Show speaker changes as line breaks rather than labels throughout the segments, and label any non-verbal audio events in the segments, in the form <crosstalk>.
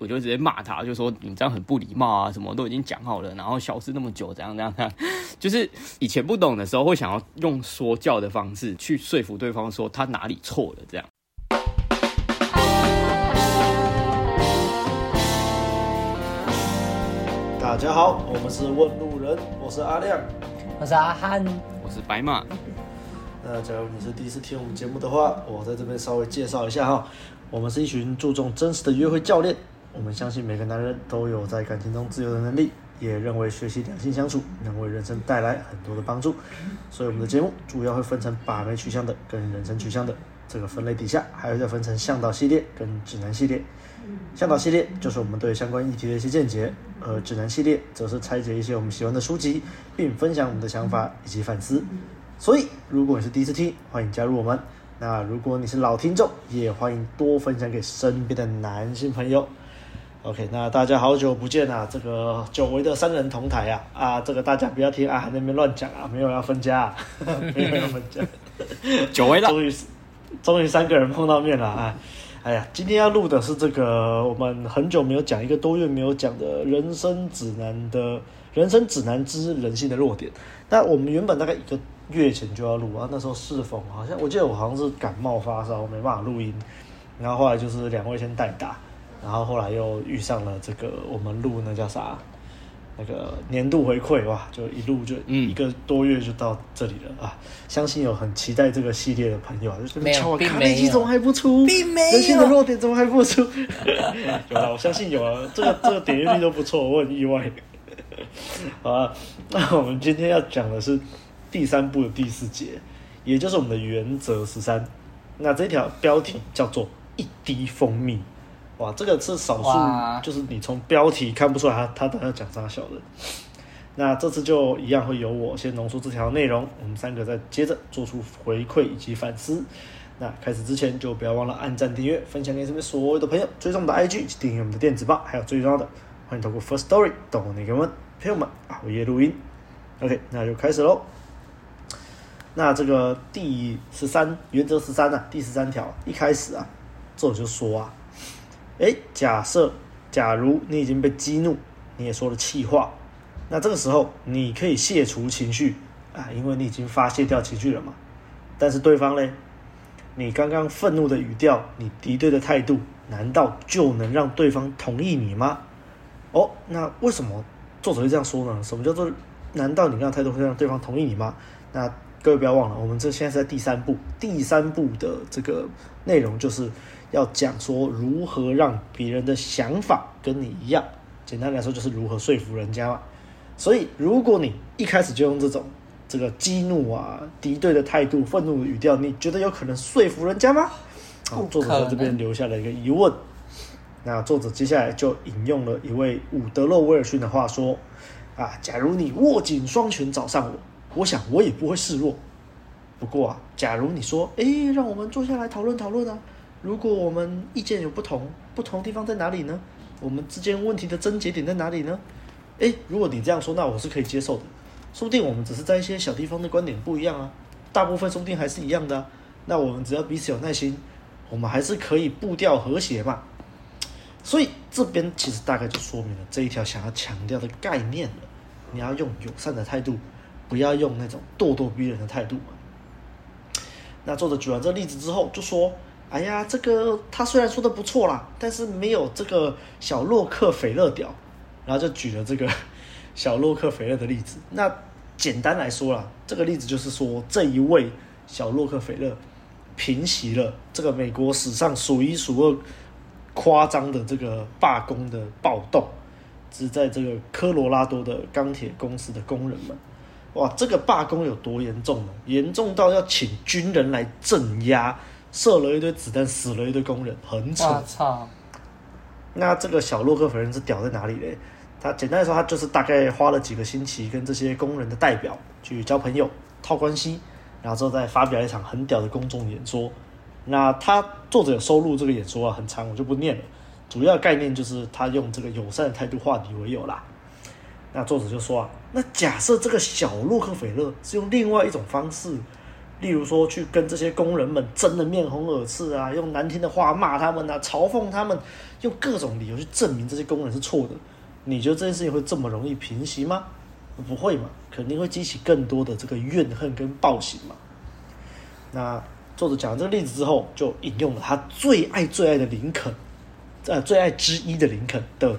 我就直接骂他，就说你这样很不礼貌啊，什么都已经讲好了，然后消失那么久，怎样怎样怎样，<laughs> 就是以前不懂的时候会想要用说教的方式去说服对方，说他哪里错了，这样。
大家好，我们是问路人，我是阿亮，
我是阿汉，
我是白马。<laughs>
那假如你是第一次听我们节目的话，我在这边稍微介绍一下哈，我们是一群注重真实的约会教练。我们相信每个男人都有在感情中自由的能力，也认为学习两性相处能为人生带来很多的帮助。所以我们的节目主要会分成把妹取向的跟人生取向的这个分类底下，还会再分成向导系列跟指南系列。向导系列就是我们对相关议题的一些见解，而指南系列则是拆解一些我们喜欢的书籍，并分享我们的想法以及反思。所以如果你是第一次听，欢迎加入我们；那如果你是老听众，也欢迎多分享给身边的男性朋友。OK，那大家好久不见啊！这个久违的三人同台啊啊！这个大家不要听啊，那边乱讲啊，没有要分家，啊，<laughs> 没有要分家。<laughs>
久违了，终于
终于三个人碰到面了啊！哎呀，今天要录的是这个我们很久没有讲，一个多月没有讲的人生指南的人生指南之人性的弱点。那我们原本大概一个月前就要录啊，那时候适逢好像我记得我好像是感冒发烧，没办法录音，然后后来就是两位先代打。然后后来又遇上了这个，我们录那叫啥？那个年度回馈哇，就一路就一个多月就到这里了、嗯、啊！相信有很期待这个系列的朋友啊，就是
没有，并没有，
卡内基怎么还不出？
并没有，
人性的弱点怎么还不出？<laughs> 有啊，我相信有啊，这个这个点击率都不错，我很意外。<laughs> 好啊，那我们今天要讲的是第三部的第四节，也就是我们的原则十三。那这条标题叫做一滴蜂蜜。哇，这个是少数，就是你从标题看不出来他他等下讲啥小的。那这次就一样会由我先浓缩这条内容，我们三个再接着做出回馈以及反思。那开始之前就不要忘了按赞、订阅、分享给身边所有的朋友，追踪我们的 IG 以及订阅我们的电子报，还有最重要的，欢迎透过 First Story 到我那个们朋友们熬夜录音。OK，那就开始喽。那这个第十三原则十三啊，第十三条一开始啊，作者就说啊。诶，假设，假如你已经被激怒，你也说了气话，那这个时候你可以卸除情绪啊，因为你已经发泄掉情绪了嘛。但是对方嘞，你刚刚愤怒的语调，你敌对的态度，难道就能让对方同意你吗？哦，那为什么作者会这样说呢？什么叫做难道你这样态度会让对方同意你吗？那各位不要忘了，我们这现在是在第三步，第三步的这个内容就是。要讲说如何让别人的想法跟你一样，简单来说就是如何说服人家嘛。所以，如果你一开始就用这种这个激怒啊、敌对的态度、愤怒的语调，你觉得有可能说服人家吗？好，作者在这边留下了一个疑问。那作者接下来就引用了一位伍德洛·威尔逊的话说：“啊，假如你握紧双拳找上我，我想我也不会示弱。不过啊，假如你说，哎，让我们坐下来讨论讨论啊。”如果我们意见有不同，不同地方在哪里呢？我们之间问题的症结点在哪里呢？诶，如果你这样说，那我是可以接受的。说不定我们只是在一些小地方的观点不一样啊，大部分说不定还是一样的。那我们只要彼此有耐心，我们还是可以步调和谐嘛。所以这边其实大概就说明了这一条想要强调的概念了。你要用友善的态度，不要用那种咄咄逼人的态度。那作者举完这例子之后，就说。哎呀，这个他虽然说的不错啦，但是没有这个小洛克菲勒屌，然后就举了这个小洛克菲勒的例子。那简单来说啦，这个例子就是说，这一位小洛克菲勒平息了这个美国史上数一数二夸张的这个罢工的暴动，是在这个科罗拉多的钢铁公司的工人们。哇，这个罢工有多严重呢？严重到要请军人来镇压。射了一堆子弹，死了一堆工人，很惨。那这个小洛克菲勒是屌在哪里嘞？他简单来说，他就是大概花了几个星期跟这些工人的代表去交朋友、套关系，然后之后再发表一场很屌的公众演说。那他作者有收录这个演说啊，很长，我就不念了。主要概念就是他用这个友善的态度化敌为友啦。那作者就说啊，那假设这个小洛克菲勒是用另外一种方式。例如说去跟这些工人们争得面红耳赤啊，用难听的话骂他们啊，嘲讽他们，用各种理由去证明这些工人是错的。你觉得这件事情会这么容易平息吗？不会嘛，肯定会激起更多的这个怨恨跟暴行嘛。那作者讲了这个例子之后，就引用了他最爱最爱的林肯，呃，最爱之一的林肯的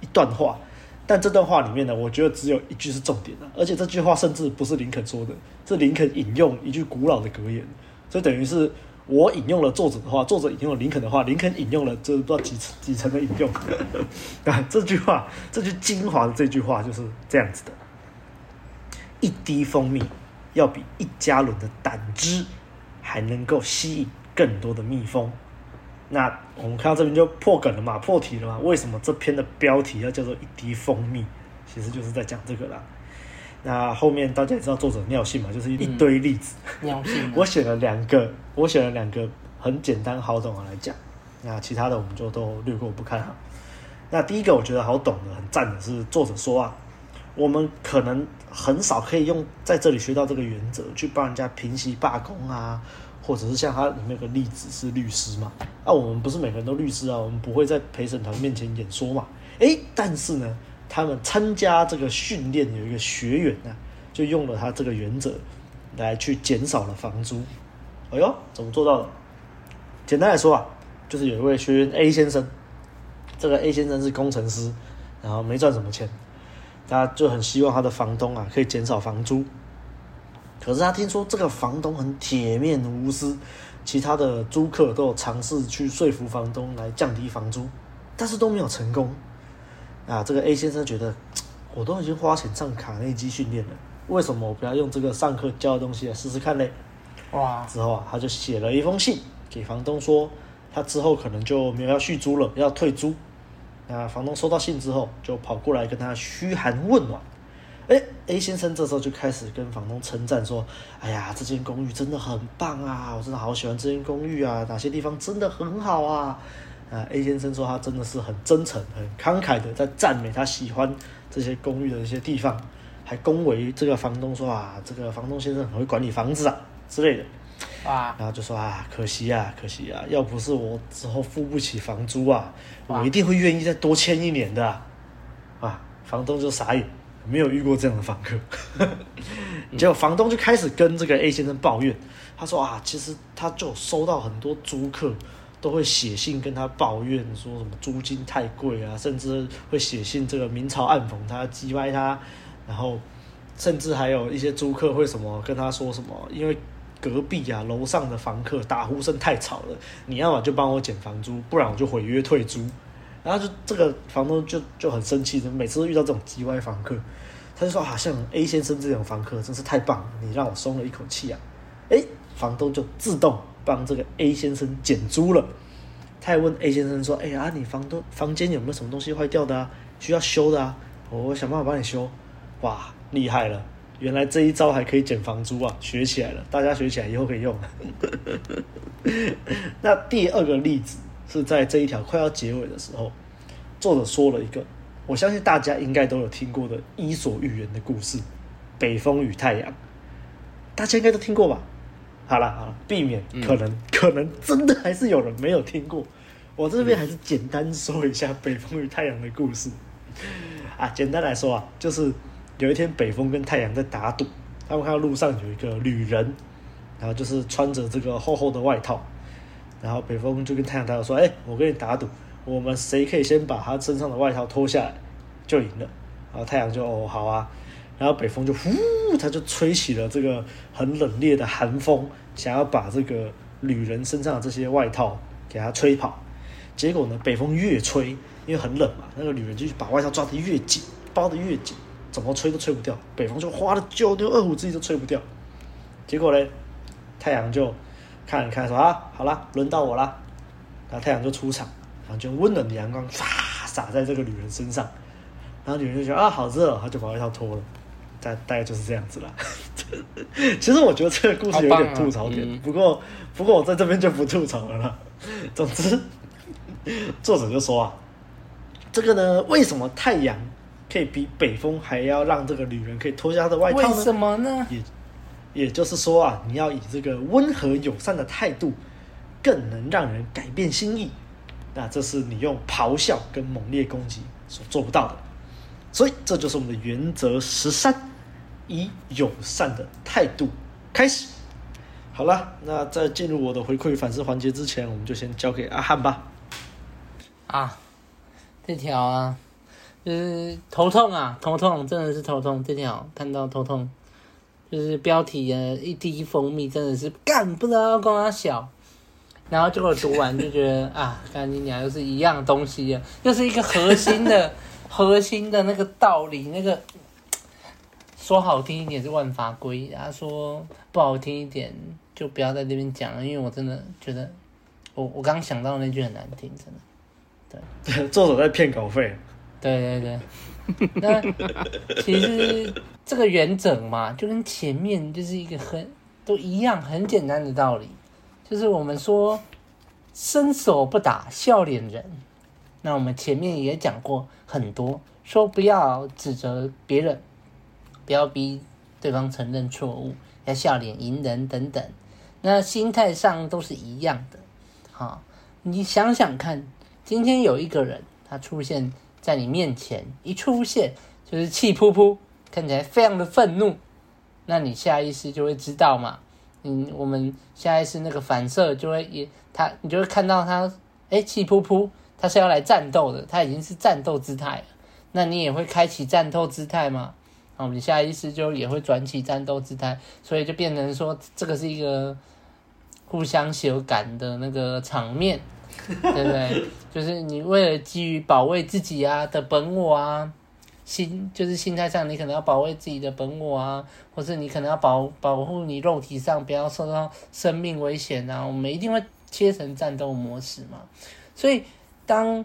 一段话。但这段话里面呢，我觉得只有一句是重点的，而且这句话甚至不是林肯说的，是林肯引用一句古老的格言，所以等于是我引用了作者的话，作者引用了林肯的话，林肯引用了这不知道几几层的引用。<laughs> 啊，这句话，这句精华的这句话就是这样子的：一滴蜂蜜要比一加仑的胆汁还能够吸引更多的蜜蜂。那我们看到这边就破梗了嘛，破题了嘛？为什么这篇的标题要叫做一滴蜂蜜？其实就是在讲这个啦。那后面大家也知道作者尿性嘛，就是一堆例子。嗯、尿性。<laughs> 我选了两个，我选了两个很简单好懂的来讲。那其他的我们就都略过不看哈。那第一个我觉得好懂的、很赞的是作者说啊，我们可能很少可以用在这里学到这个原则去帮人家平息罢工啊。或者是像他里面有个例子是律师嘛？啊，我们不是每个人都律师啊，我们不会在陪审团面前演说嘛？诶，但是呢，他们参加这个训练有一个学员呢，就用了他这个原则来去减少了房租。哎呦，怎么做到的？简单来说啊，就是有一位学员 A 先生，这个 A 先生是工程师，然后没赚什么钱，他就很希望他的房东啊可以减少房租。可是他听说这个房东很铁面无私，其他的租客都有尝试去说服房东来降低房租，但是都没有成功。啊，这个 A 先生觉得我都已经花钱上卡内基训练了，为什么我不要用这个上课教的东西来试试看嘞？哇！之后啊，他就写了一封信给房东说，他之后可能就没有要续租了，要退租。那房东收到信之后，就跑过来跟他嘘寒问暖。哎，A 先生这时候就开始跟房东称赞说：“哎呀，这间公寓真的很棒啊，我真的好喜欢这间公寓啊，哪些地方真的很好啊。”啊，A 先生说他真的是很真诚、很慷慨的在赞美他喜欢这些公寓的一些地方，还恭维这个房东说：“啊，这个房东先生很会管理房子啊之类的。”啊，然后就说：“啊，可惜啊，可惜啊，要不是我之后付不起房租啊，我一定会愿意再多签一年的。”啊，房东就傻眼。没有遇过这样的房客，<laughs> 结果房东就开始跟这个 A 先生抱怨，他说啊，其实他就收到很多租客都会写信跟他抱怨，说什么租金太贵啊，甚至会写信这个明嘲暗讽他，讥歪他，然后甚至还有一些租客会什么跟他说什么，因为隔壁啊楼上的房客打呼声太吵了，你要么就帮我减房租，不然我就毁约退租。然后就这个房东就就很生气，每次都遇到这种叽歪房客，他就说：“好像 A 先生这种房客真是太棒了，你让我松了一口气啊！”哎，房东就自动帮这个 A 先生减租了。他还问 A 先生说：“哎呀，你房东房间有没有什么东西坏掉的啊？需要修的啊？我想办法帮你修。”哇，厉害了！原来这一招还可以减房租啊，学起来了，大家学起来以后可以用。<laughs> 那第二个例子。是在这一条快要结尾的时候，作者说了一个，我相信大家应该都有听过的伊索寓言的故事《北风与太阳》，大家应该都听过吧？好了好了，避免可能、嗯、可能真的还是有人没有听过，我这边还是简单说一下《北风与太阳》的故事。啊，简单来说啊，就是有一天北风跟太阳在打赌，他们看到路上有一个旅人，然后就是穿着这个厚厚的外套。然后北风就跟太阳打赌说：“哎，我跟你打赌，我们谁可以先把他身上的外套脱下来，就赢了。”然后太阳就哦好啊，然后北风就呼，他就吹起了这个很冷冽的寒风，想要把这个旅人身上的这些外套给他吹跑。结果呢，北风越吹，因为很冷嘛，那个旅人就把外套抓得越紧，包得越紧，怎么吹都吹不掉。北风就花了九牛二虎之力都吹不掉。结果呢，太阳就。看一看，说啊，好了，轮到我了。然后太阳就出场，然后就温暖的阳光唰洒在这个女人身上，然后女人就觉得啊，好热，她就把外套脱了。大大概就是这样子了。<laughs> 其实我觉得这个故事有点吐槽点，啊嗯、不过不过我在这边就不吐槽了啦。总之，作者就说啊，这个呢，为什么太阳可以比北风还要让这个女人可以脱下她的外套呢？
为什么呢？
也也就是说啊，你要以这个温和友善的态度，更能让人改变心意。那这是你用咆哮跟猛烈攻击所做不到的。所以这就是我们的原则十三，以友善的态度开始。好了，那在进入我的回馈反思环节之前，我们就先交给阿汉吧。
啊，这条啊，就是头痛啊，头痛，真的是头痛。这条看到头痛。就是标题啊，一滴蜂蜜真的是干不知道跟他小，然后结果读完就觉得啊，干你娘又是一样东西啊，又是一个核心的 <laughs> 核心的那个道理，那个说好听一点是万法归一，他说不好听一点就不要在这边讲了，因为我真的觉得我我刚想到那句很难听，真的，
对，<laughs> 作者在骗稿费，
对对对。<laughs> 那其实这个原则嘛，就跟前面就是一个很都一样很简单的道理，就是我们说伸手不打笑脸人。那我们前面也讲过很多，说不要指责别人，不要逼对方承认错误，要笑脸迎人等等。那心态上都是一样的。好，你想想看，今天有一个人他出现。在你面前一出现就是气扑扑，看起来非常的愤怒，那你下意识就会知道嘛，嗯，我们下意识那个反射就会也他，你就会看到他，哎，气扑扑，他是要来战斗的，他已经是战斗姿态了，那你也会开启战斗姿态嘛，我们下意识就也会转起战斗姿态，所以就变成说这个是一个互相羞感的那个场面。对不对？<laughs> 就是你为了基于保卫自己啊的本我啊，心就是心态上，你可能要保卫自己的本我啊，或是你可能要保保护你肉体上不要受到生命危险啊。我们一定会切成战斗模式嘛。所以当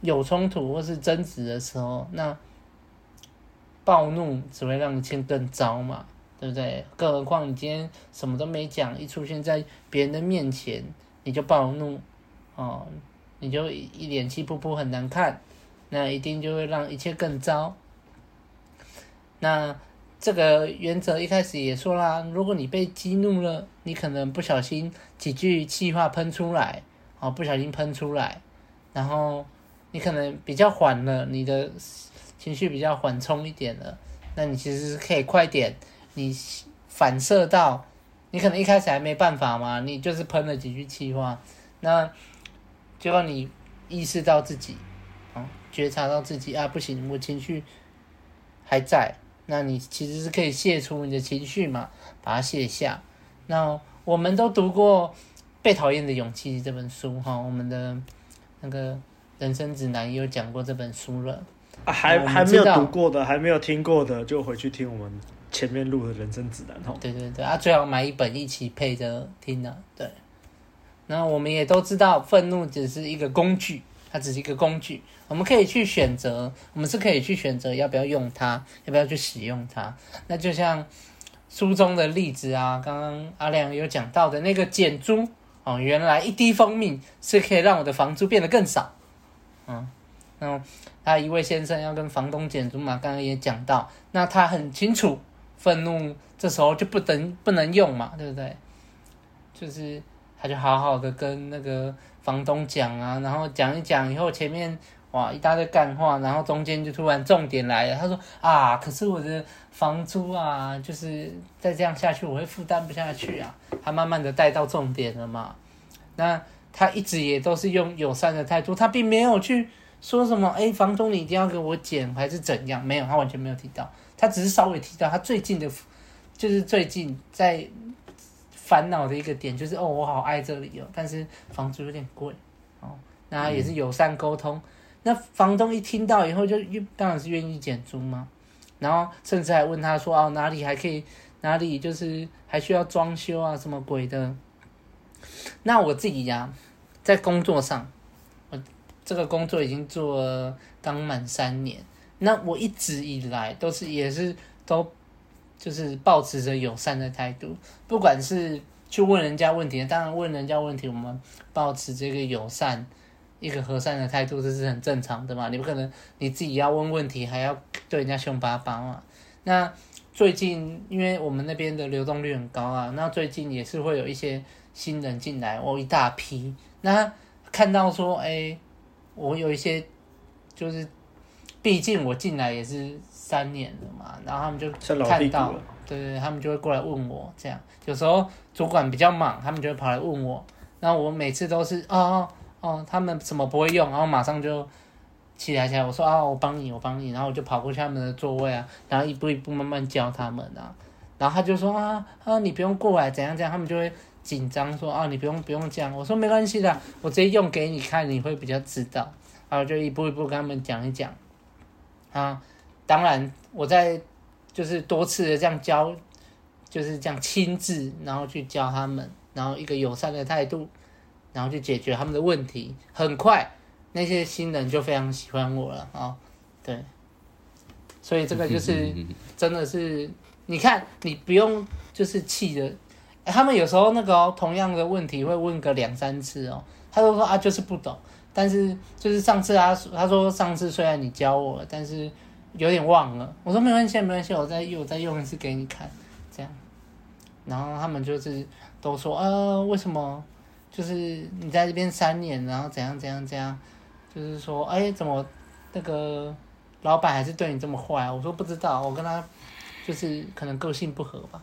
有冲突或是争执的时候，那暴怒只会让一切更糟嘛，对不对？更何况你今天什么都没讲，一出现在别人的面前你就暴怒。哦，你就一脸气噗噗很难看，那一定就会让一切更糟。那这个原则一开始也说啦，如果你被激怒了，你可能不小心几句气话喷出来，哦，不小心喷出来，然后你可能比较缓了，你的情绪比较缓冲一点了，那你其实是可以快点，你反射到，你可能一开始还没办法嘛，你就是喷了几句气话，那。就让你意识到自己，啊，觉察到自己啊，不行，我情绪还在，那你其实是可以卸除你的情绪嘛，把它卸下。那我们都读过《被讨厌的勇气》这本书哈，我们的那个人生指南也有讲过这本书了。
啊，还还没有读过的，还没有听过的，就回去听我们前面录的人生指南哦。
对对对，啊，最好买一本一起配着听的，对。那我们也都知道，愤怒只是一个工具，它只是一个工具，我们可以去选择，我们是可以去选择要不要用它，要不要去使用它。那就像书中的例子啊，刚刚阿亮有讲到的那个减租哦，原来一滴蜂蜜是可以让我的房租变得更少。嗯，那他一位先生要跟房东减租嘛，刚刚也讲到，那他很清楚，愤怒这时候就不能不能用嘛，对不对？就是。他就好好的跟那个房东讲啊，然后讲一讲以后，前面哇一大堆干话，然后中间就突然重点来了。他说啊，可是我的房租啊，就是再这样下去，我会负担不下去啊。他慢慢的带到重点了嘛。那他一直也都是用友善的态度，他并没有去说什么，哎，房东你一定要给我减还是怎样？没有，他完全没有提到，他只是稍微提到他最近的，就是最近在。烦恼的一个点就是哦，我好爱这里哦，但是房租有点贵哦。那也是友善沟通，嗯、那房东一听到以后就当然是愿意减租嘛。然后甚至还问他说哦，哪里还可以，哪里就是还需要装修啊，什么鬼的。那我自己呀、啊，在工作上，我这个工作已经做了刚满三年，那我一直以来都是也是都。就是抱持着友善的态度，不管是去问人家问题，当然问人家问题，我们抱持这个友善、一个和善的态度，这是很正常的嘛。你不可能你自己要问问题，还要对人家凶巴巴嘛。那最近因为我们那边的流动率很高啊，那最近也是会有一些新人进来，哦一大批。那看到说，哎、我有一些就是，毕竟我进来也是三年了嘛，然后他们就看到，对对，他们就会过来问我，这样有时候主管比较忙，他们就会跑来问我，然后我每次都是哦哦，他们什么不会用，然后马上就起来起来，我说啊，我帮你，我帮你，然后我就跑过去他们的座位啊，然后一步一步慢慢教他们啊，然后他就说啊啊，你不用过来，怎样怎样，他们就会。紧张说啊，你不用不用这样，我说没关系的，我直接用给你看，你会比较知道。然后就一步一步跟他们讲一讲。啊，当然我在就是多次的这样教，就是这样亲自，然后去教他们，然后一个友善的态度，然后去解决他们的问题。很快那些新人就非常喜欢我了啊，对。所以这个就是真的是，你看你不用就是气的。他们有时候那个、哦、同样的问题会问个两三次哦，他都说啊就是不懂，但是就是上次他他说上次虽然你教我了，但是有点忘了。我说没关系没关系，我再我再用一次给你看，这样。然后他们就是都说啊为什么就是你在这边三年，然后怎样怎样怎样，就是说哎怎么那个老板还是对你这么坏？我说不知道，我跟他就是可能个性不合吧。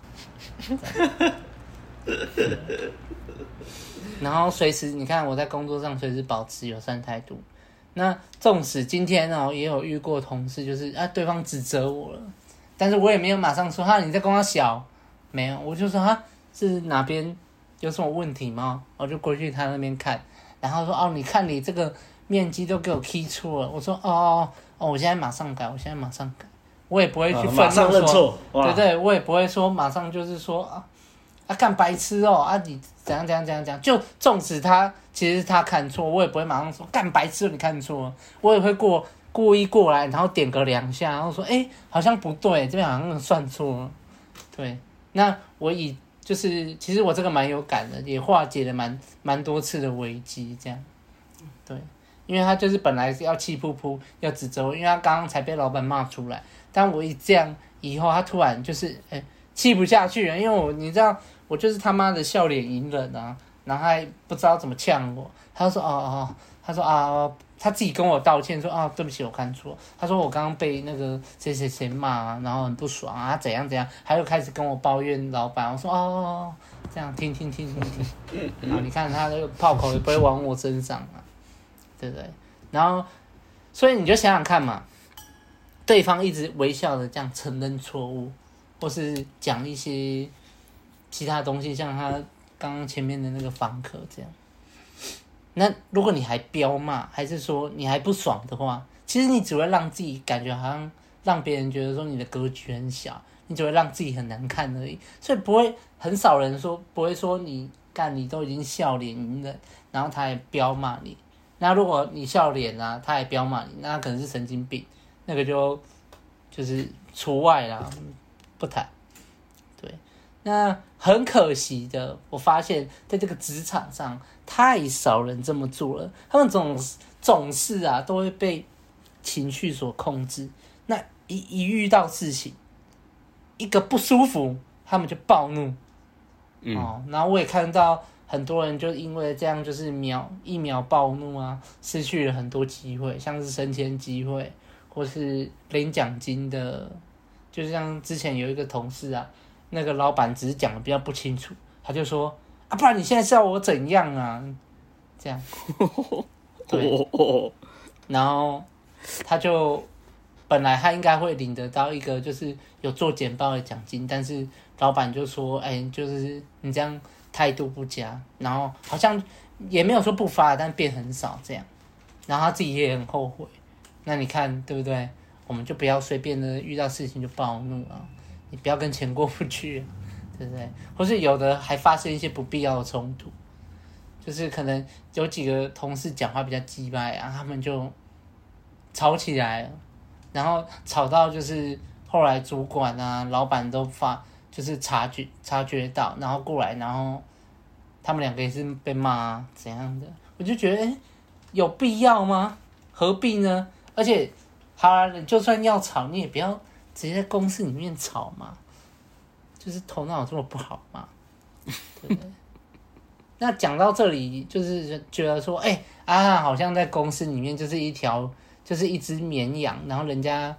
然后随时你看我在工作上随时保持友善态度。那纵使今天哦也有遇过同事，就是啊对方指责我了，但是我也没有马上说哈你在跟我小，没有，我就说哈是哪边有什么问题吗？我就过去他那边看，然后说哦你看你这个面积都给我 key 错了，我说哦哦哦我现在马上改，我现在马上改，我也不会去愤怒说，马上认错，对对，我也不会说马上就是说啊。啊，干白痴哦！啊，你怎样怎样怎样怎样？就纵使他其实他看错，我也不会马上说干白痴，你看错。我也会过故意过来，然后点个两下，然后说，哎、好像不对，这边好像算错了。对，那我以就是其实我这个蛮有感的，也化解了蛮蛮多次的危机，这样。对，因为他就是本来是要气噗噗要指责我，因为他刚刚才被老板骂出来，但我一这样以后，他突然就是哎气、不下去了，因为我你知道。我就是他妈的笑脸迎人啊，然后还不知道怎么呛我。他说：“哦哦，他说啊，他自己跟我道歉说啊，对不起，我看错。他说我刚刚被那个谁谁谁骂，然后很不爽啊，怎样怎样，他又开始跟我抱怨老板。我说哦，这样听听听听听，然后，你看他那个炮口也不会往我身上啊，对不对？然后，所以你就想想看嘛，对方一直微笑的这样承认错误，或是讲一些。”其他东西像他刚刚前面的那个房客这样，那如果你还彪骂，还是说你还不爽的话，其实你只会让自己感觉好像让别人觉得说你的格局很小，你只会让自己很难看而已。所以不会很少人说不会说你干你都已经笑脸迎人，然后他还彪骂你。那如果你笑脸啊，他还彪骂你，那可能是神经病，那个就就是除外啦，不谈。那很可惜的，我发现在这个职场上，太少人这么做了。他们总总是啊，都会被情绪所控制。那一一遇到事情，一个不舒服，他们就暴怒。嗯、哦，然后我也看到很多人就因为这样，就是秒一秒暴怒啊，失去了很多机会，像是升迁机会，或是领奖金的。就像之前有一个同事啊。那个老板只是讲的比较不清楚，他就说啊，不然你现在是要我怎样啊？这样，<laughs> 对，然后他就本来他应该会领得到一个就是有做简报的奖金，但是老板就说，哎，就是你这样态度不佳，然后好像也没有说不发，但变很少这样，然后他自己也很后悔。那你看对不对？我们就不要随便的遇到事情就暴怒啊。不要跟钱过不去，<laughs> 对不对？或是有的还发生一些不必要的冲突，就是可能有几个同事讲话比较鸡掰啊，他们就吵起来了，然后吵到就是后来主管啊、老板都发，就是察觉察觉到，然后过来，然后他们两个也是被骂啊，怎样的？我就觉得，有必要吗？何必呢？而且，好，就算要吵，你也不要。直接在公司里面吵嘛，就是头脑这么不好嘛？对不对。那讲到这里，就是觉得说，哎、欸，阿汉好像在公司里面就是一条，就是一只绵羊，然后人家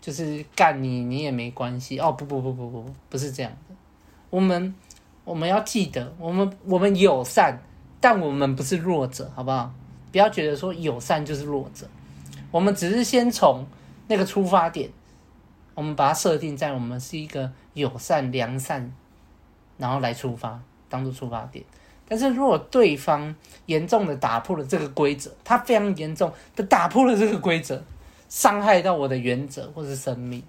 就是干你，你也没关系。哦，不不不不不，不是这样的。我们我们要记得，我们我们友善，但我们不是弱者，好不好？不要觉得说友善就是弱者，我们只是先从那个出发点，我们把它设定在我们是一个友善良善，然后来出发，当做出发点。但是如果对方严重的打破了这个规则，他非常严重的打破了这个规则，伤害到我的原则或是生命，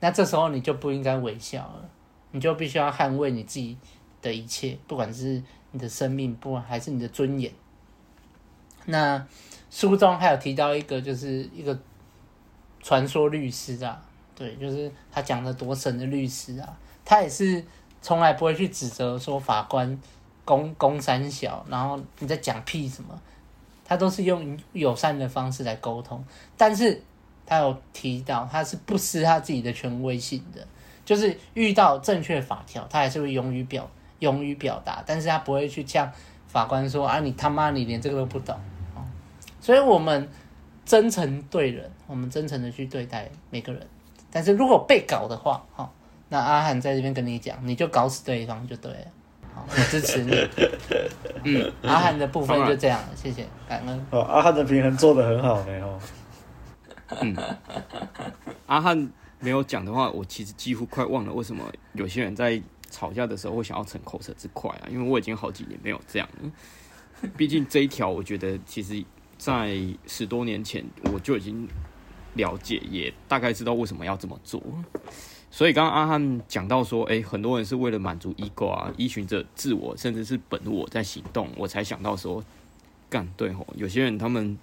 那这时候你就不应该微笑了，你就必须要捍卫你自己的一切，不管是你的生命，不管还是你的尊严。那书中还有提到一个，就是一个传说律师啊，对，就是他讲的多神的律师啊，他也是从来不会去指责说法官。公公三小，然后你在讲屁什么？他都是用友善的方式来沟通，但是他有提到他是不失他自己的权威性的，就是遇到正确法条，他还是会勇于表勇于表达，但是他不会去呛法官说啊，你他妈你连这个都不懂。所以我们真诚对人，我们真诚的去对待每个人，但是如果被搞的话，哈那阿汉在这边跟你讲，你就搞死对方就对了。好，我支持你。<laughs> 嗯，阿汉的部分就这样了，谢谢，感恩。
哦，阿汉的平衡做得很好呢哦。
嗯，阿汉没有讲的话，我其实几乎快忘了为什么有些人在吵架的时候会想要逞口舌之快啊，因为我已经好几年没有这样了。毕竟这一条，我觉得其实在十多年前我就已经了解，也大概知道为什么要这么做。所以刚刚阿汉讲到说，哎，很多人是为了满足 ego 啊，依循着自我，甚至是本我在行动，我才想到说，干对吼，有些人他们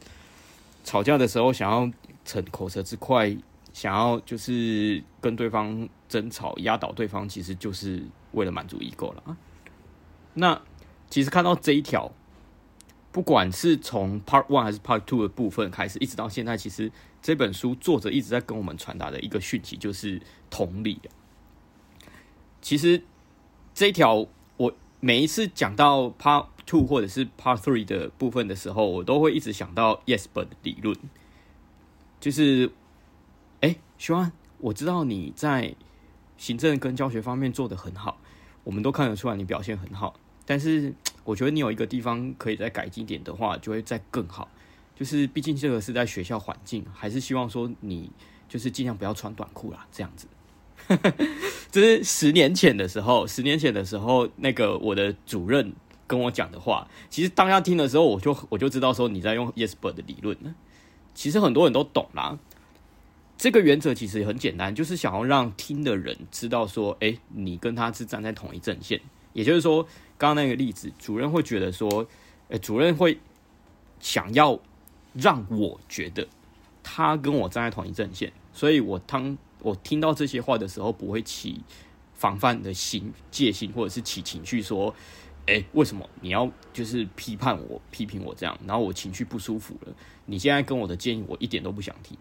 吵架的时候想要逞口舌之快，想要就是跟对方争吵，压倒对方，其实就是为了满足 ego 了。那其实看到这一条，不管是从 Part One 还是 Part Two 的部分开始，一直到现在，其实。这本书作者一直在跟我们传达的一个讯息就是同理。其实这一条我每一次讲到 Part Two 或者是 Part Three 的部分的时候，我都会一直想到 Yes But 理论。就是，哎，徐安，我知道你在行政跟教学方面做得很好，我们都看得出来你表现很好。但是我觉得你有一个地方可以再改进点的话，就会再更好。就是，毕竟这个是在学校环境，还是希望说你就是尽量不要穿短裤啦，这样子。<laughs> 这是十年前的时候，十年前的时候，那个我的主任跟我讲的话，其实当下听的时候，我就我就知道说你在用 Yes But 的理论。其实很多人都懂啦，这个原则其实很简单，就是想要让听的人知道说，哎，你跟他是站在同一阵线。也就是说，刚刚那个例子，主任会觉得说，呃，主任会想要。让我觉得他跟我站在同一阵线，所以我当我听到这些话的时候，不会起防范的心、戒心，或者是起情绪，说：“哎，为什么你要就是批判我、批评我这样？”然后我情绪不舒服了。你现在跟我的建议，我一点都不想听。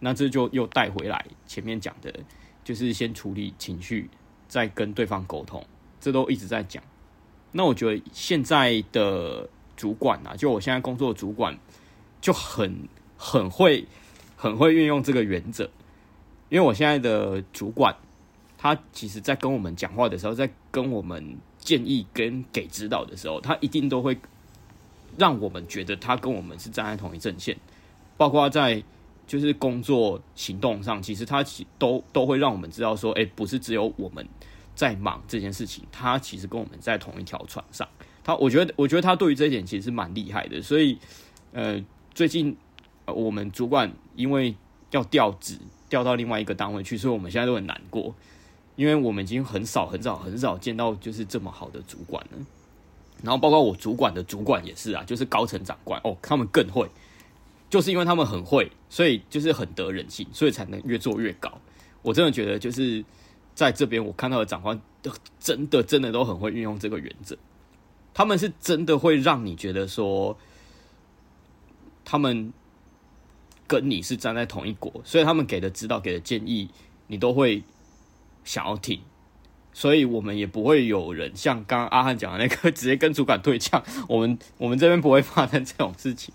那这就又带回来前面讲的，就是先处理情绪，再跟对方沟通。这都一直在讲。那我觉得现在的主管啊，就我现在工作的主管。就很很会很会运用这个原则，因为我现在的主管，他其实在跟我们讲话的时候，在跟我们建议跟给指导的时候，他一定都会让我们觉得他跟我们是站在同一阵线，包括在就是工作行动上，其实他其都都会让我们知道说，哎，不是只有我们在忙这件事情，他其实跟我们在同一条船上。他我觉得我觉得他对于这一点其实是蛮厉害的，所以呃。最近，我们主管因为要调职，调到另外一个单位去，所以我们现在都很难过，因为我们已经很少、很少、很少见到就是这么好的主管了。然后，包括我主管的主管也是啊，就是高层长官哦，他们更会，就是因为他们很会，所以就是很得人心，所以才能越做越高。我真的觉得，就是在这边我看到的长官，真的、真的都很会运用这个原则，他们是真的会让你觉得说。他们跟你是站在同一国，所以他们给的指导、给的建议，你都会想要听。所以我们也不会有人像刚刚阿汉讲的那个直接跟主管对呛，我们我们这边不会发生这种事情。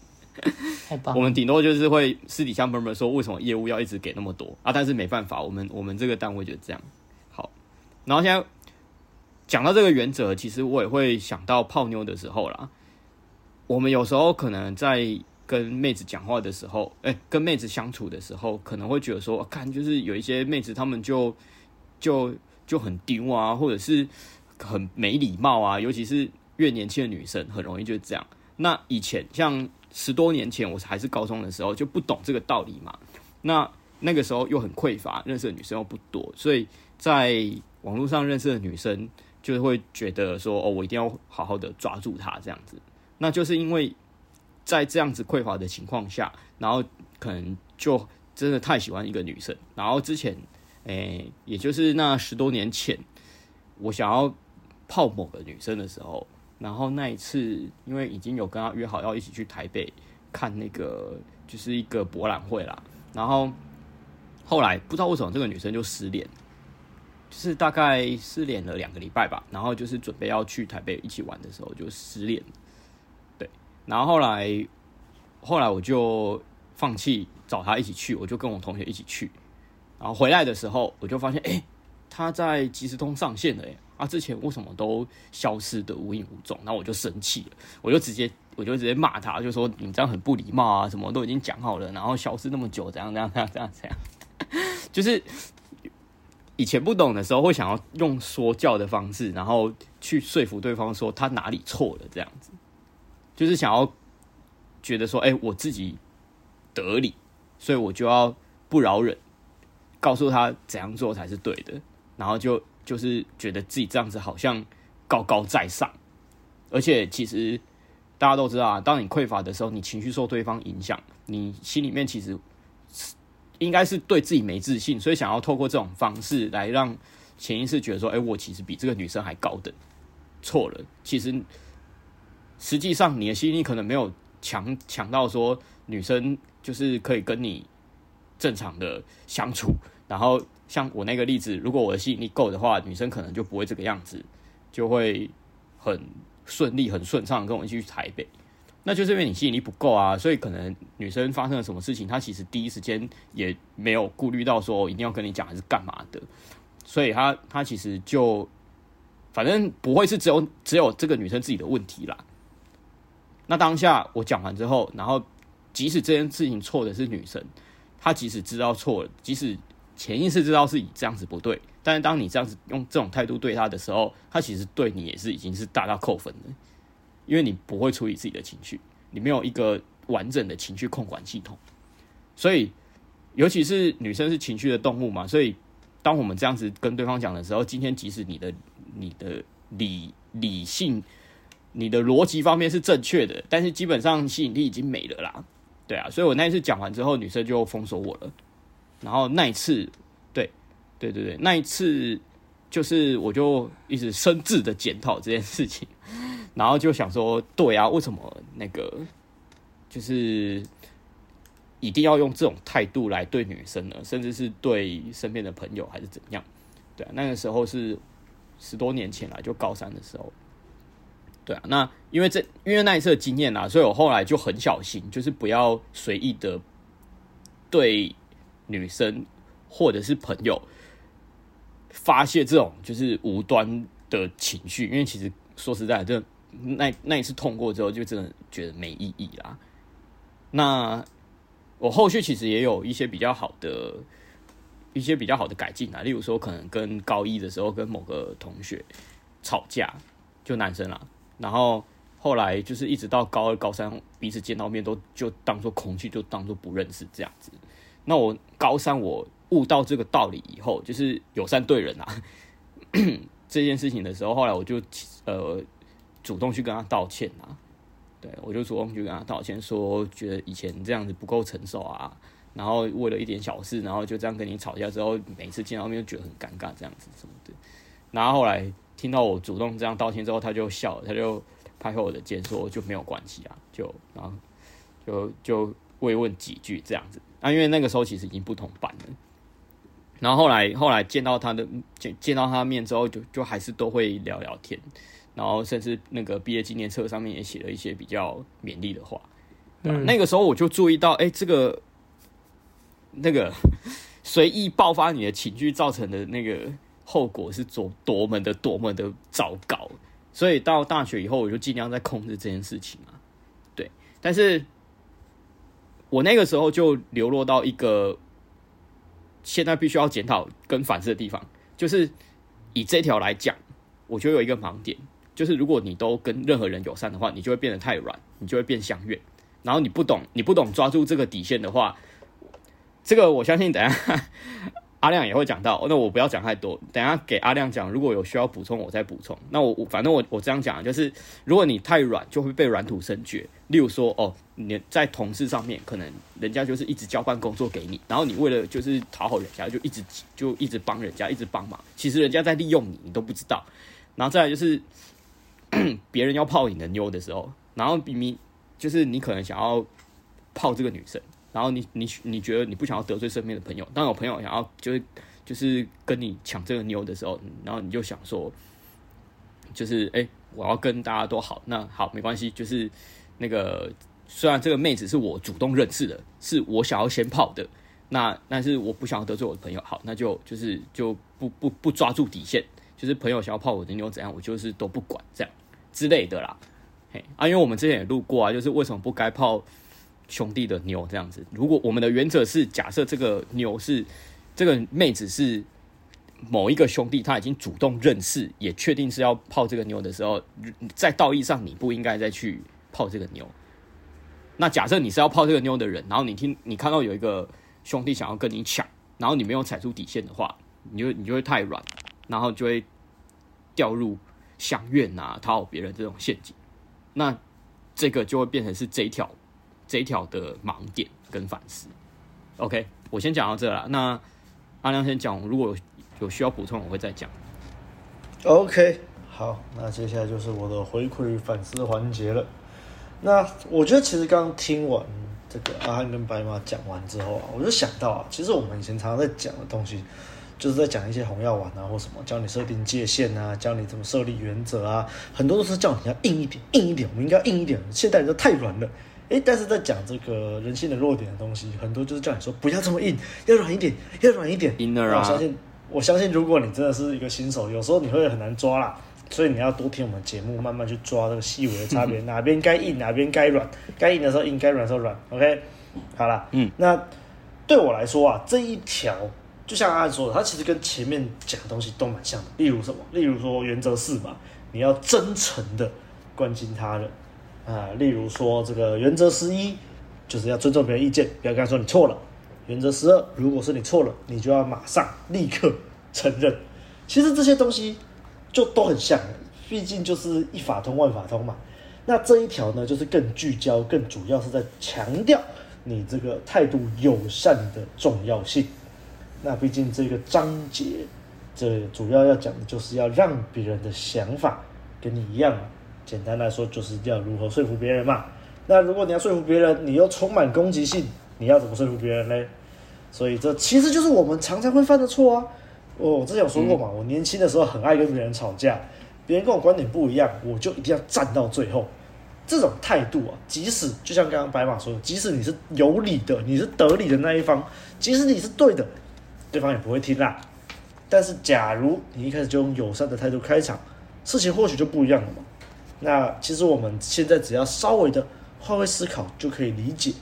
我们顶多就是会私底下闷闷说，为什么业务要一直给那么多啊？但是没办法，我们我们这个单位就这样。然后现在讲到这个原则，其实我也会想到泡妞的时候啦。我们有时候可能在跟妹子讲话的时候，哎、跟妹子相处的时候，可能会觉得说，看就是有一些妹子，她们就就就很丢啊，或者是很没礼貌啊，尤其是越年轻的女生，很容易就这样。那以前像。十多年前，我还是高中的时候就不懂这个道理嘛。那那个时候又很匮乏，认识的女生又不多，所以在网络上认识的女生就会觉得说：“哦，我一定要好好的抓住她这样子。”那就是因为在这样子匮乏的情况下，然后可能就真的太喜欢一个女生。然后之前，诶，也就是那十多年前，我想要泡某个女生的时候。然后那一次，因为已经有跟她约好要一起去台北看那个，就是一个博览会啦。然后后来不知道为什么这个女生就失联，就是大概失联了两个礼拜吧。然后就是准备要去台北一起玩的时候就失联。对，然后后来后来我就放弃找他一起去，我就跟我同学一起去。然后回来的时候，我就发现，哎，他在即时通上线了，哎。啊！之前为什么都消失的无影无踪？然后我就生气了，我就直接我就直接骂他，就说你这样很不礼貌啊！什么都已经讲好了，然后消失那么久，怎样怎样怎样怎样怎样？就是以前不懂的时候，会想要用说教的方式，然后去说服对方说他哪里错了，这样子，就是想要觉得说，哎，我自己得理，所以我就要不饶人，告诉他怎样做才是对的，然后就。就是觉得自己这样子好像高高在上，而且其实大家都知道啊，当你匮乏的时候，你情绪受对方影响，你心里面其实应该是对自己没自信，所以想要透过这种方式来让潜意识觉得说，哎，我其实比这个女生还高等。错了，其实实际上你的吸引力可能没有强强到说女生就是可以跟你正常的相处，然后。像我那个例子，如果我的吸引力够的话，女生可能就不会这个样子，就会很顺利、很顺畅跟我一起去台北。那就是因为你吸引力不够啊，所以可能女生发生了什么事情，她其实第一时间也没有顾虑到说一定要跟你讲还是干嘛的，所以她她其实就反正不会是只有只有这个女生自己的问题啦。那当下我讲完之后，然后即使这件事情错的是女生，她即使知道错了，即使。潜意识知道是以这样子不对，但是当你这样子用这种态度对她的时候，她其实对你也是已经是大大扣分的，因为你不会处理自己的情绪，你没有一个完整的情绪控管系统，所以尤其是女生是情绪的动物嘛，所以当我们这样子跟对方讲的时候，今天即使你的你的理理性、你的逻辑方面是正确的，但是基本上吸引力已经没了啦，对啊，所以我那一次讲完之后，女生就封锁我了。然后那一次，对，对对对，那一次就是我就一直深自的检讨这件事情，<laughs> 然后就想说，对啊，为什么那个就是一定要用这种态度来对女生呢？甚至是对身边的朋友还是怎样？对啊，那个时候是十多年前了，就高三的时候。对啊，那因为这因为那一次的经验啊，所以我后来就很小心，就是不要随意的对。女生或者是朋友发泄这种就是无端的情绪，因为其实说实在的，这那那一次痛过之后，就真的觉得没意义啦。那我后续其实也有一些比较好的一些比较好的改进啊，例如说可能跟高一的时候跟某个同学吵架，就男生啦，然后后来就是一直到高二、高三彼此见到面都就当做空气，就当做不认识这样子。那我高三我悟到这个道理以后，就是友善对人啊 <coughs> 这件事情的时候，后来我就呃主动去跟他道歉啊，对，我就主动去跟他道歉，说觉得以前这样子不够成熟啊，然后为了一点小事，然后就这样跟你吵架之后，每次见到面就觉得很尴尬这样子什么的。然后后来听到我主动这样道歉之后，他就笑了，他就拍拍我的肩说就没有关系啊，就然后就就慰问几句这样子。啊，因为那个时候其实已经不同班了，然后后来后来见到他的见见到他的面之后就，就就还是都会聊聊天，然后甚至那个毕业纪念册上面也写了一些比较勉励的话。嗯，那个时候我就注意到，哎，这个那个 <laughs> 随意爆发你的情绪造成的那个后果是多多么的多么的糟糕。所以到大学以后，我就尽量在控制这件事情嘛。对，但是我那个时候就流落到一个现在必须要检讨跟反思的地方，就是以这条来讲，我觉得有一个盲点，就是如果你都跟任何人友善的话，你就会变得太软，你就会变相怨。然后你不懂，你不懂抓住这个底线的话，这个我相信等下。阿亮也会讲到，那我不要讲太多，等下给阿亮讲。如果有需要补充，我再补充。那我我反正我我这样讲，就是如果你太软，就会被软土深掘。例如说，哦，你在同事上面，可能人家就是一直交换工作给你，然后你为了就是讨好人家，就一直就一直帮人家，一直帮忙。其实人家在利用你，你都不知道。然后再来就是别人要泡你的妞的时候，然后明明就是你可能想要泡这个女生。然后你你你觉得你不想要得罪身边的朋友，当有朋友想要就是就是跟你抢这个妞的时候，然后你就想说，就是哎，我要跟大家都好，那好没关系，就是那个虽然这个妹子是我主动认识的，是我想要先泡的，那但是我不想要得罪我的朋友，好，那就就是就不不不抓住底线，就是朋友想要泡我的妞怎样，我就是都不管这样之类的啦，嘿啊，因为我们之前也录过啊，就是为什么不该泡。兄弟的妞这样子，如果我们的原则是假设这个妞是这个妹子是某一个兄弟，他已经主动认识，也确定是要泡这个妞的时候，在道义上你不应该再去泡这个妞。那假设你是要泡这个妞的人，然后你听你看到有一个兄弟想要跟你抢，然后你没有踩出底线的话，你就你就会太软，然后就会掉入相怨啊、讨好别人这种陷阱。那这个就会变成是这一条。这一条的盲点跟反思，OK，我先讲到这了。那阿亮先讲，如果有，需要补充，我会再讲。
OK，好，那接下来就是我的回馈反思环节了。那我觉得其实刚刚听完这个阿汉跟白马讲完之后啊，我就想到啊，其实我们以前常常在讲的东西，就是在讲一些红药丸啊或什么，教你设定界限啊，教你怎么设立原则啊，很多都是叫你要硬一点，硬一点，我们应该硬一点。现代人都太软了。诶，但是在讲这个人性的弱点的东西，很多就是叫你说不要这么硬，要软一点，要软一点。
Inner 啊，
我相信，我相信，如果你真的是一个新手，有时候你会很难抓啦，所以你要多听我们节目，慢慢去抓这个细微的差别，<laughs> 哪边该硬，哪边该软，该硬的时候硬，该软的时候软。OK，好了，嗯，那对我来说啊，这一条就像阿汉说的，它其实跟前面讲的东西都蛮像的。例如什么？例如说原则四嘛，你要真诚的关心他人。啊，例如说这个原则十一，就是要尊重别人意见，不要跟他说你错了。原则十二，如果是你错了，你就要马上立刻承认。其实这些东西就都很像，毕竟就是一法通万法通嘛。那这一条呢，就是更聚焦，更主要是在强调你这个态度友善的重要性。那毕竟这个章节，这主要要讲的就是要让别人的想法跟你一样。简单来说，就是要如何说服别人嘛。那如果你要说服别人，你又充满攻击性，你要怎么说服别人呢？所以这其实就是我们常常会犯的错啊。哦，我之前有说过嘛，我年轻的时候很爱跟别人吵架，别人跟我观点不一样，我就一定要站到最后。这种态度啊，即使就像刚刚白马说的，即使你是有理的，你是得理的那一方，即使你是对的，对方也不会听啦。但是假如你一开始就用友善的态度开场，事情或许就不一样了嘛。那其实我们现在只要稍微的换位思考，就可以理解。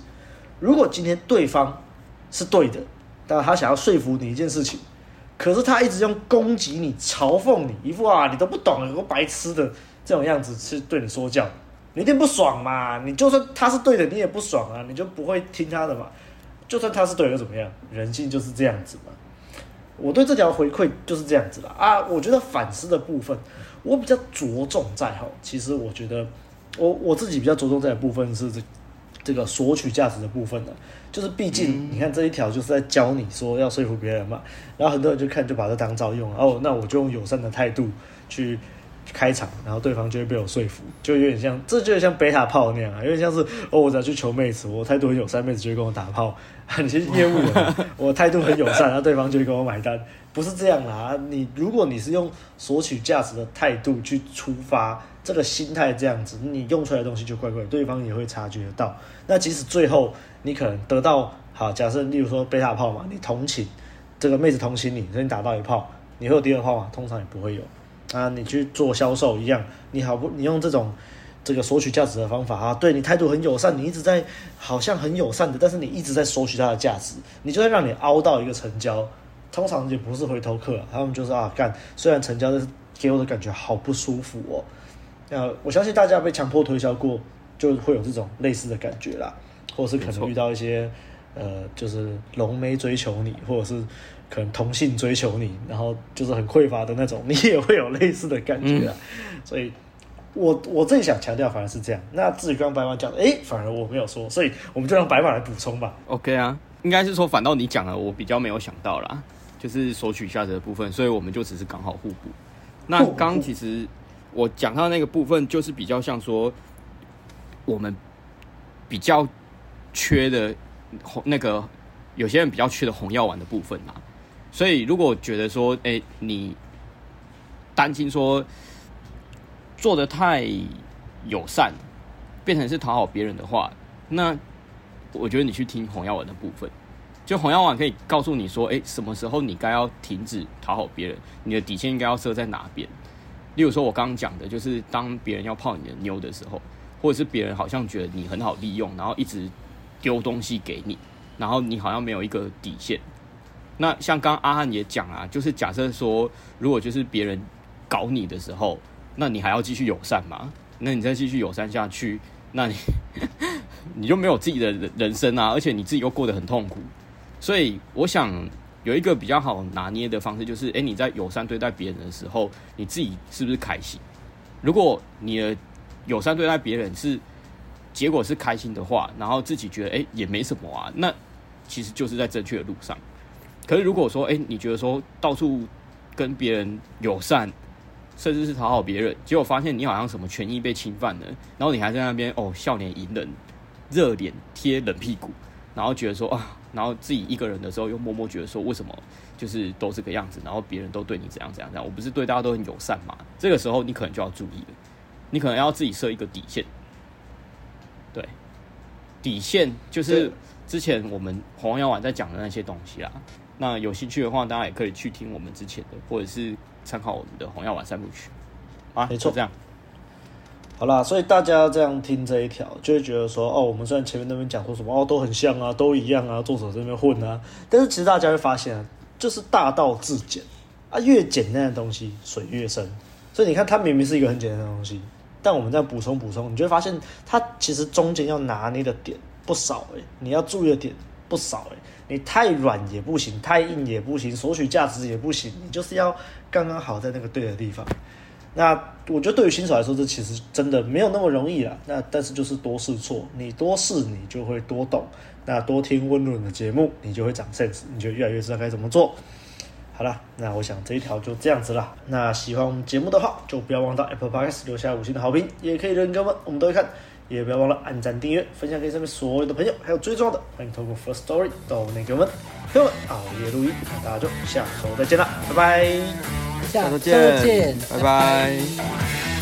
如果今天对方是对的，但他想要说服你一件事情，可是他一直用攻击你、嘲讽你，一副啊你都不懂，有个白痴的这种样子去对你说教，你一定不爽嘛。你就算他是对的，你也不爽啊，你就不会听他的嘛。就算他是对的又怎么样？人性就是这样子嘛。我对这条回馈就是这样子啦。啊。我觉得反思的部分。我比较着重在哈，其实我觉得我我自己比较着重在的部分是这这个索取价值的部分的，就是毕竟你看这一条就是在教你说要说服别人嘛，然后很多人就看就把这当招用，哦，那我就用友善的态度去开场，然后对方就会被我说服，就有点像，这就有点像贝塔炮那样啊，有点像是哦，我只要去求妹子，我态度很友善，妹子就会跟我打炮。<laughs> 你其实业务，我态度很友善，然后对方就会跟我买单，不是这样啦。你如果你是用索取价值的态度去出发，这个心态这样子，你用出来的东西就怪怪，对方也会察觉得到。那即使最后你可能得到好，假设例如说贝塔炮嘛，你同情这个妹子同情你，所以你打到一炮，你会有第二炮吗？通常也不会有。啊，你去做销售一样，你好不，你用这种这个索取价值的方法啊，对你态度很友善，你一直在好像很友善的，但是你一直在索取他的价值，你就会让你凹到一个成交，通常也不是回头客，他们就是啊干，虽然成交，但是给我的感觉好不舒服哦。呃、啊，我相信大家被强迫推销过，就会有这种类似的感觉啦，或者是可能遇到一些呃，就是龙妹追求你，或者是。可能同性追求你，然后就是很匮乏的那种，你也会有类似的感觉啊。嗯、所以我，我我最想强调反而是这样。那至于刚刚白马讲的，哎，反而我没有说，所以我们就让白马来补充吧。
OK 啊，应该是说反倒你讲了，我比较没有想到啦，就是索取价值的部分，所以我们就只是刚好互补。那刚刚其实我讲到那个部分，就是比较像说我们比较缺的红那个有些人比较缺的红药丸的部分嘛。所以，如果觉得说，哎、欸，你担心说做的太友善，变成是讨好别人的话，那我觉得你去听红药丸的部分，就红药丸可以告诉你说，哎、什么时候你该要停止讨好别人，你的底线应该要设在哪边？例如说，我刚刚讲的，就是当别人要泡你的妞的时候，或者是别人好像觉得你很好利用，然后一直丢东西给你，然后你好像没有一个底线。那像刚刚阿汉也讲啊，就是假设说，如果就是别人搞你的时候，那你还要继续友善吗？那你再继续友善下去，那你 <laughs> 你就没有自己的人生啊，而且你自己又过得很痛苦。所以我想有一个比较好拿捏的方式，就是诶，你在友善对待别人的时候，你自己是不是开心？如果你的友善对待别人是结果是开心的话，然后自己觉得诶也没什么啊，那其实就是在正确的路上。可是如果说，哎、欸，你觉得说到处跟别人友善，甚至是讨好别人，结果发现你好像什么权益被侵犯了，然后你还在那边哦笑脸迎人，热脸贴冷屁股，然后觉得说啊，然后自己一个人的时候又默默觉得说，为什么就是都这个样子，然后别人都对你怎样怎样怎样，我不是对大家都很友善嘛？这个时候你可能就要注意了，你可能要自己设一个底线，对，底线就是之前我们红药丸在讲的那些东西啦。那有兴趣的话，大家也可以去听我们之前的，或者是参考我们的红药丸三部曲。啊，没错，这样。
好啦，所以大家这样听这一条，就会觉得说，哦，我们虽然前面那边讲说什么，哦，都很像啊，都一样啊，作者这边混啊，但是其实大家会发现啊，就是大道至简啊，越简单的东西水越深。所以你看，它明明是一个很简单的东西，但我们在补充补充，你就会发现它其实中间要拿捏的点不少诶、欸，你要注意的点不少诶、欸。你太软也不行，太硬也不行，索取价值也不行，你就是要刚刚好在那个对的地方。那我觉得对于新手来说，这其实真的没有那么容易了。那但是就是多试错，你多试你就会多懂。那多听温润的节目，你就会长 sense，你就越来越知道该怎么做。好了，那我想这一条就这样子啦。那喜欢我们节目的话，就不要忘到 Apple Podcast 留下五星的好评，也可以留言给我们，我们都会看。也不要忘了按赞、订阅、分享给身边所有的朋友，还有最重要的，欢迎透过 First Story 都能给我们，朋友们熬夜录音，那大家就下周再见了，拜拜，
下周见，拜拜。